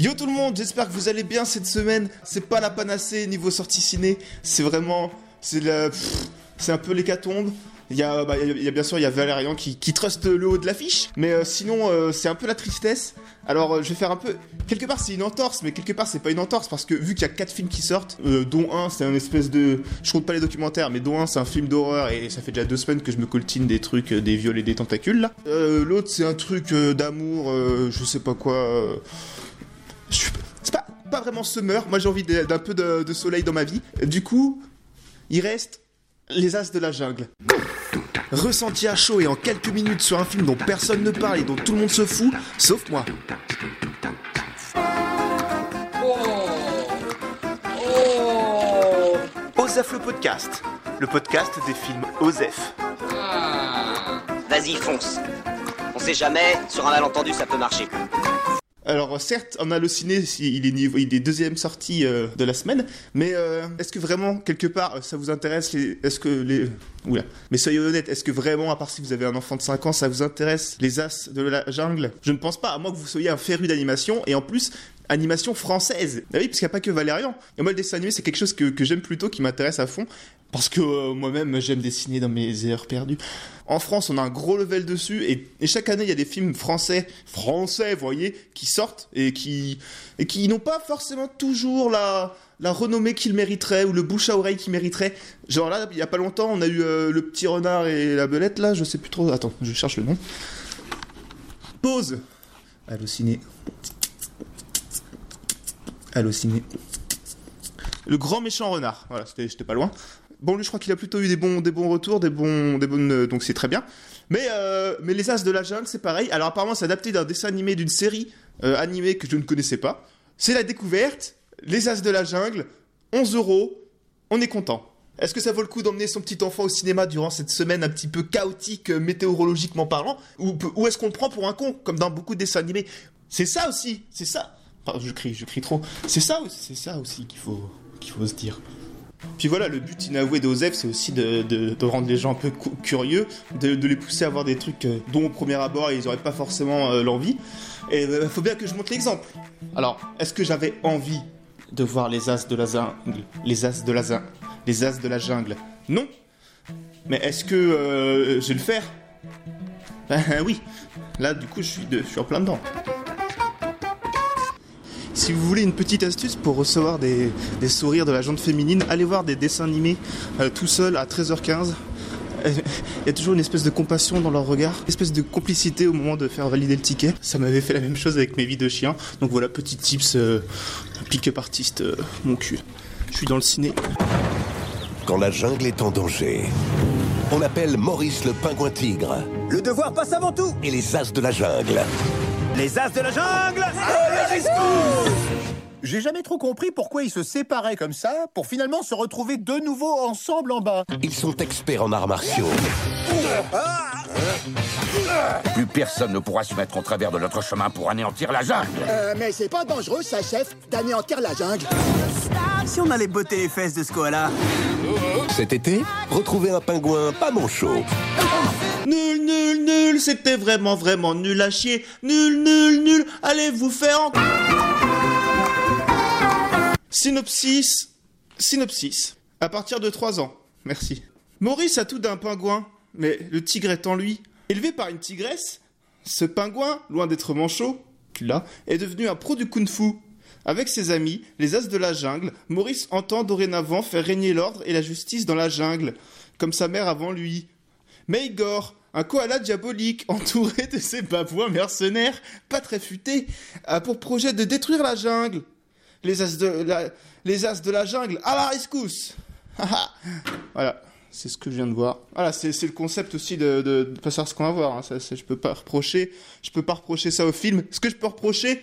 Yo tout le monde, j'espère que vous allez bien cette semaine. C'est pas la panacée niveau sortie ciné, c'est vraiment, c'est c'est un peu l'hécatombe. Il y, a, bah, il y a- bien sûr il y a Valérian qui, qui le haut de l'affiche, mais euh, sinon euh, c'est un peu la tristesse. Alors euh, je vais faire un peu quelque part c'est une entorse, mais quelque part c'est pas une entorse parce que vu qu'il y a quatre films qui sortent, dont un c'est un espèce de, je compte pas les documentaires, mais dont un c'est un film d'horreur et ça fait déjà deux semaines que je me coltine des trucs, des viols et des tentacules là. L'autre c'est un truc d'amour, je sais pas quoi. C'est pas, pas vraiment summer. Moi, j'ai envie d'un peu de, de soleil dans ma vie. Du coup, il reste les As de la jungle. Ressenti à chaud et en quelques minutes sur un film dont personne ne parle et dont tout le monde se fout, sauf moi. Osef le podcast, le podcast des films Osef. Vas-y, fonce. On sait jamais, sur un malentendu, ça peut marcher. Alors certes, en halluciné, il est niveau, il est deuxième sortie euh, de la semaine, mais euh, est-ce que vraiment quelque part ça vous intéresse les, Est-ce que les, oula, mais soyez honnête, est-ce que vraiment, à part si vous avez un enfant de 5 ans, ça vous intéresse les as de la jungle? Je ne pense pas, à moins que vous soyez un féru d'animation et en plus animation française. Bah oui, parce qu'il n'y a pas que Valérian. Et moi, le dessin animé, c'est quelque chose que, que j'aime plutôt, qui m'intéresse à fond. Parce que euh, moi-même, j'aime dessiner dans mes heures perdues. En France, on a un gros level dessus. Et, chaque année, il y a des films français, français, vous voyez, qui sortent et qui, et qui n'ont pas forcément toujours la, la renommée qu'ils mériteraient ou le bouche à oreille qu'ils mériteraient. Genre là, il y a pas longtemps, on a eu euh, le petit renard et la belette, là, je sais plus trop. Attends, je cherche le nom. Pause. Halluciné. Halluciné. Le grand méchant renard. Voilà, j'étais pas loin. Bon, lui, je crois qu'il a plutôt eu des bons, des bons retours, des bons, des bonnes, euh, donc c'est très bien. Mais, euh, mais les As de la jungle, c'est pareil. Alors apparemment, c'est adapté d'un dessin animé d'une série euh, animée que je ne connaissais pas. C'est la découverte. Les As de la jungle, 11 euros. On est content. Est-ce que ça vaut le coup d'emmener son petit enfant au cinéma durant cette semaine un petit peu chaotique météorologiquement parlant? Ou, est-ce qu'on le prend pour un con, comme dans beaucoup de dessins animés? C'est ça aussi, c'est ça. Je crie, je crie trop. C'est ça, c'est ça aussi qu'il faut, qu'il faut se dire. Puis voilà, le but inavoué d'Osef, c'est aussi de, rendre les gens un peu cu- curieux, de, les pousser à voir des trucs euh, dont au premier abord ils n'auraient pas forcément euh, l'envie. Et il faut bien que je montre l'exemple. Alors, est-ce que j'avais envie de voir les as de la jungle Les as de la jungle Les as de la jungle? Non. Mais est-ce que euh, je vais le faire? Ben oui. Là, du coup, je suis, je suis en plein dedans. Si vous voulez une petite astuce pour recevoir des, des sourires de la jante féminine, allez voir des dessins animés euh, tout seul à 13h15. Euh, Il y a toujours une espèce de compassion dans leur regard, une espèce de complicité au moment de faire valider le ticket. Ça m'avait fait la même chose avec mes vies de chien. Donc voilà, petit tips, euh, pick-up artiste, euh, mon cul. Je suis dans le ciné. Quand la jungle est en danger, on appelle Maurice le pingouin tigre Le devoir passe avant tout et les as de la jungle. Les as de la jungle J'ai jamais trop compris pourquoi ils se séparaient comme ça pour finalement se retrouver de nouveau ensemble en bas. Ils sont experts en arts martiaux. Plus personne ne pourra se mettre en travers de notre chemin pour anéantir la jungle. Euh, mais c'est pas dangereux, ça, chef, d'anéantir la jungle. Si on allait botter les fesses de ce koala Cet été, retrouvez un pingouin pas manchot. Nul, nul, nul, c'était vraiment, vraiment nul à chier. Nul, nul, nul, allez vous faire en... Synopsis. Synopsis. À partir de 3 ans. Merci. Maurice a tout d'un pingouin, mais le tigre est en lui. Élevé par une tigresse, ce pingouin, loin d'être manchot, là, est devenu un pro du kung-fu. Avec ses amis, les as de la jungle, Maurice entend dorénavant faire régner l'ordre et la justice dans la jungle, comme sa mère avant lui. Meigor, un koala diabolique entouré de ses babouins mercenaires, pas très futés, a pour projet de détruire la jungle. Les as de la, les as de la jungle, à la rescousse. Voilà, c'est ce que je viens de voir. Voilà, c'est le concept aussi de, de, pas savoir ce qu'on va voir. hein. Ça, je peux pas reprocher, je peux pas reprocher ça au film. Ce que je peux reprocher,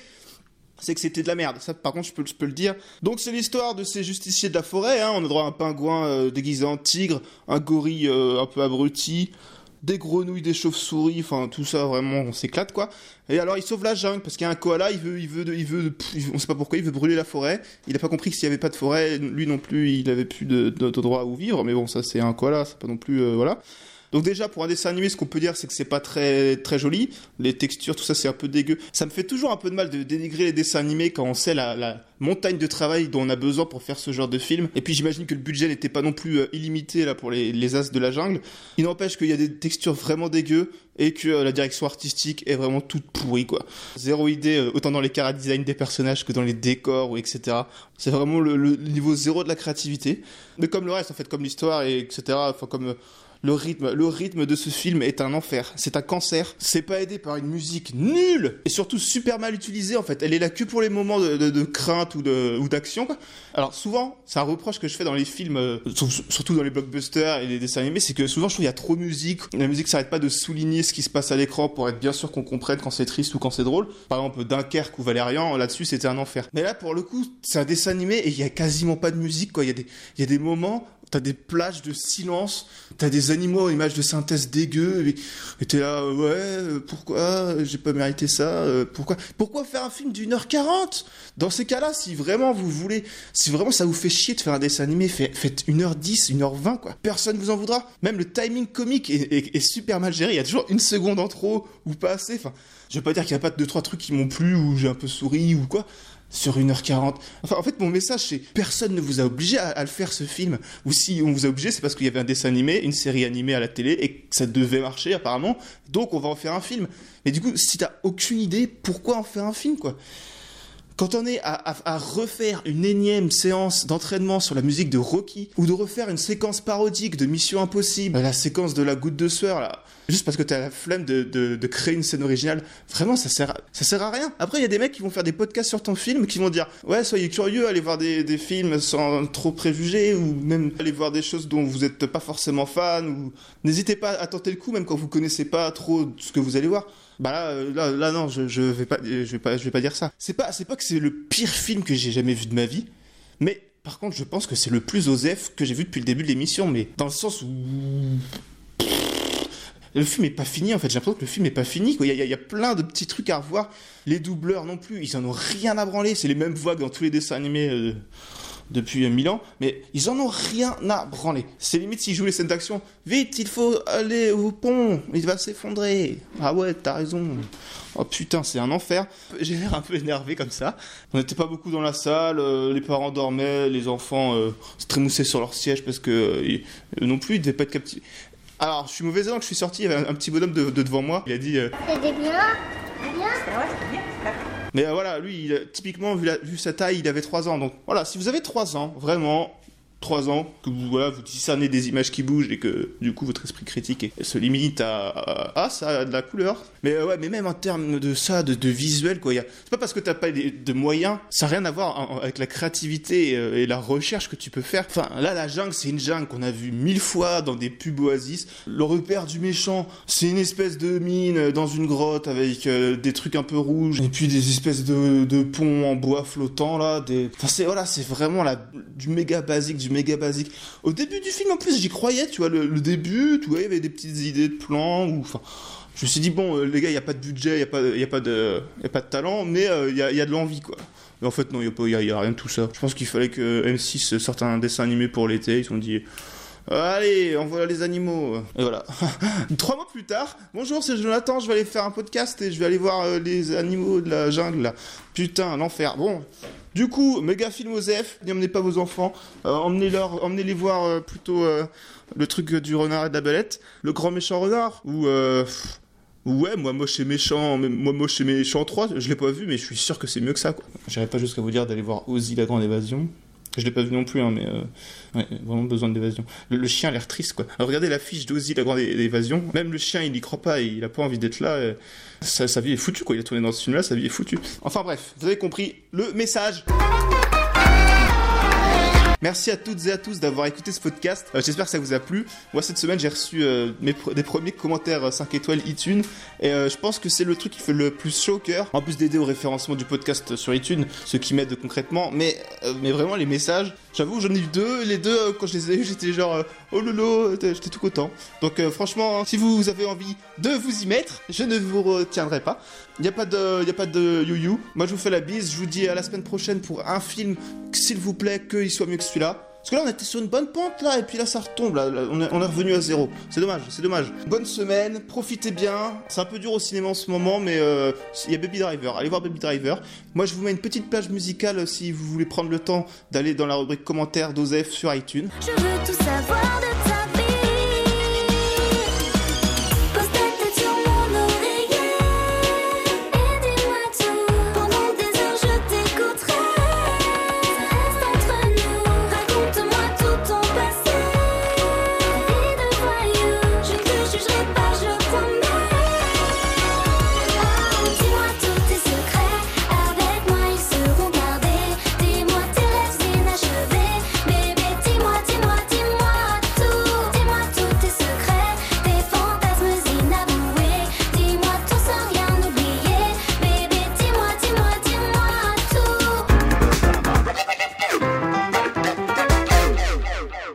c'est que c'était de la merde. Ça, par contre, je peux, je peux le dire. Donc, c'est l'histoire de ces justiciers de la forêt. Hein. On a droit à un pingouin euh, déguisé en tigre, un gorille euh, un peu abruti, des grenouilles, des chauves-souris, enfin tout ça vraiment, on s'éclate quoi. Et alors il sauve la jungle parce qu'il y a un koala, il veut, il veut, il veut, on sait pas pourquoi, il veut brûler la forêt. Il a pas compris que s'il y avait pas de forêt, lui non plus, il avait plus de droit à où vivre. Mais bon, ça c'est un koala, c'est pas non plus, euh, voilà. Donc déjà pour un dessin animé, ce qu'on peut dire c'est que c'est pas très très joli, les textures, tout ça c'est un peu dégueu. Ça me fait toujours un peu de mal de dénigrer les dessins animés quand on sait la, la montagne de travail dont on a besoin pour faire ce genre de film. Et puis j'imagine que le budget n'était pas non plus euh, illimité là pour les, les as de la jungle. Il n'empêche qu'il y a des textures vraiment dégueu et que euh, la direction artistique est vraiment toute pourrie quoi. Zéro idée euh, autant dans les cara design des personnages que dans les décors ou etc. C'est vraiment le, le niveau zéro de la créativité. Mais comme le reste en fait, comme l'histoire et etc. Enfin comme le rythme, le rythme de ce film est un enfer. C'est un cancer. C'est pas aidé par une musique nulle et surtout super mal utilisée en fait. Elle est là que pour les moments de, crainte ou d'action. Alors souvent, c'est un reproche que je fais dans les films, euh, sur- surtout dans les blockbusters et les dessins animés, c'est que souvent je trouve qu'il y a trop de musique. La musique s'arrête pas de souligner ce qui se passe à l'écran pour être bien sûr qu'on comprenne quand c'est triste ou quand c'est drôle. Par exemple Dunkerque ou Valérian, là-dessus c'était un enfer. Mais là pour le coup, c'est un dessin animé et il y a quasiment pas de musique quoi. Y il y a des moments T'as des plages de silence, t'as des animaux à image de synthèse dégueu, et et t'es là, euh, ouais, euh, pourquoi j'ai pas mérité ça, euh, pourquoi, pourquoi faire un film d'une heure quarante? Dans ces cas-là, si vraiment vous voulez, si vraiment ça vous fait chier de faire un dessin animé, fait- faites 1h10, 1h20, quoi. Personne vous en voudra. Même le timing comique est, super mal géré, il y a toujours une seconde en trop, ou pas assez, enfin, je veux pas dire qu'il y a pas deux, trois trucs qui m'ont plu, ou j'ai un peu souri, ou quoi sur 1h40. Enfin, en fait, mon message, c'est personne ne vous a obligé à, à le faire ce film. Ou si on vous a obligé, c'est parce qu'il y avait un dessin animé, une série animée à la télé, et que ça devait marcher apparemment. Donc, on va en faire un film. Mais du coup, si t'as aucune idée, pourquoi en faire un film, quoi? Quand on est à, refaire une énième séance d'entraînement sur la musique de Rocky, ou de refaire une séquence parodique de Mission Impossible, la séquence de la goutte de sueur, là, juste parce que t'as la flemme de, créer une scène originale, vraiment, ça sert, sert à rien. Après, il y a des mecs qui vont faire des podcasts sur ton film, qui vont dire, ouais, soyez curieux, allez voir des, films sans trop préjugés, ou même aller voir des choses dont vous êtes pas forcément fan, ou n'hésitez pas à tenter le coup, même quand vous connaissez pas trop ce que vous allez voir. Bah là, euh, là, non, je, je vais pas, je vais pas, pas dire ça. C'est pas, que c'est le pire film que j'ai jamais vu de ma vie, mais par contre, je pense que c'est le plus osef que j'ai vu depuis le début de l'émission, mais dans le sens où le film est pas fini en fait. J'ai l'impression que le film est pas fini. Il, y y a plein de petits trucs à revoir. Les doubleurs non plus, ils en ont rien à branler. C'est les mêmes voix que dans tous les dessins animés euh, depuis euh, mille ans, mais ils en ont rien à branler. C'est limite s'ils jouent les scènes d'action. Vite, il faut aller au pont, il va s'effondrer. Ah ouais, t'as raison. Oh putain, c'est un enfer. J'ai l'air un peu énervé comme ça. On n'était pas beaucoup dans la salle, euh, les parents dormaient, les enfants euh, se trémoussaient sur leur siège parce que euh, ils- non plus, ils devaient pas être captivés. Alors, je suis mauvais élève, que je suis sorti, il y avait un, un petit bonhomme de, de devant moi. Il a dit, euh, C'était bien Bien mais euh, voilà, lui, typiquement, vu, vu sa taille, il avait 3 ans. Donc voilà, si vous avez 3 ans, vraiment, 3 ans, que vous, voilà, vous discernez des images qui bougent et que du coup votre esprit critique se limite à, ah, ça a de la couleur. Mais euh, ouais, mais même en termes de ça, de, visuel, quoi, c'est pas parce que t'as pas de moyens, ça n'a rien à voir avec la créativité et, euh, et la recherche que tu peux faire. Enfin, là, la jungle, c'est une jungle qu'on a vu mille fois dans des pubs Oasis. Le repère du méchant, c'est une espèce de mine dans une grotte avec euh, des trucs un peu rouges et puis des espèces de, ponts en bois flottant là. Enfin, c'est voilà, vraiment du méga basique, du méga basique. Au début du film, en plus, j'y croyais, tu vois, le, début, tu vois, il y avait des petites idées de plans ou enfin. Je me suis dit, bon, euh, les gars, il n'y a pas de budget, il n'y a, pas- y a, pas de- pas de talent, mais euh, il y, a, de l'envie, quoi. Mais en fait, non, il n'y a, y a- rien de tout ça. Je pense qu'il fallait que M6 sorte un dessin animé pour l'été. Ils se sont dit, allez, envoie les animaux. Et voilà. Trois mois plus tard, bonjour, c'est Jonathan, je vais aller faire un podcast et je vais aller voir euh, les animaux de la jungle, là. Putain, l'enfer. Bon. Du coup, méga film Osef, n'emmenez pas vos enfants, euh, emmenez-leur, emmenez-les voir euh, plutôt euh, le truc du renard et de la belette, le grand méchant renard, ou euh, ouais, moi moche et méchant, moi moche et méchant 3, je l'ai pas vu, mais je suis sûr que c'est mieux que ça, quoi. J'irai pas jusqu'à vous dire d'aller voir Ozzy la grande évasion. Je l'ai pas vu non plus, hein, mais euh, ouais, vraiment besoin d'évasion. Le, chien a l'air triste, quoi. Alors, regardez l'affiche d'Ozzy la grande évasion. Même le chien, il y croit pas, il a pas envie d'être là. euh, sa, sa vie est foutue, quoi. Il a tourné dans ce film-là, sa vie est foutue. Enfin bref, vous avez compris le message. Merci à toutes et à tous d'avoir écouté ce podcast. Euh, J'espère que ça vous a plu. Moi, cette semaine, j'ai reçu euh, mes des premiers commentaires euh, 5 étoiles iTunes. Et euh, je pense que c'est le truc qui fait le plus chaud. En plus d'aider au référencement du podcast sur iTunes, ce qui m'aide concrètement. Mais, euh, mais vraiment, les messages, j'avoue, j'en ai eu deux. Les deux, euh, quand je les ai eu, j'étais genre, euh, oh lolo, j'étais tout content. Donc, euh, franchement, si vous avez envie de vous y mettre, je ne vous retiendrai pas. Il n'y a pas de, y a pas de you-you. Moi, je vous fais la bise. Je vous dis à la semaine prochaine pour un film, s'il vous plaît, qu'il soit mieux que celui-là. Parce que là, on était sur une bonne pente, là, et puis là, ça retombe, là, on, est, revenu à zéro. C'est dommage, c'est dommage. Bonne semaine, profitez bien. C'est un peu dur au cinéma en ce moment, mais euh, il y a Baby Driver. Allez voir Baby Driver. Moi, je vous mets une petite plage musicale euh, si vous voulez prendre le temps d'aller dans la rubrique commentaires d'Osef sur iTunes.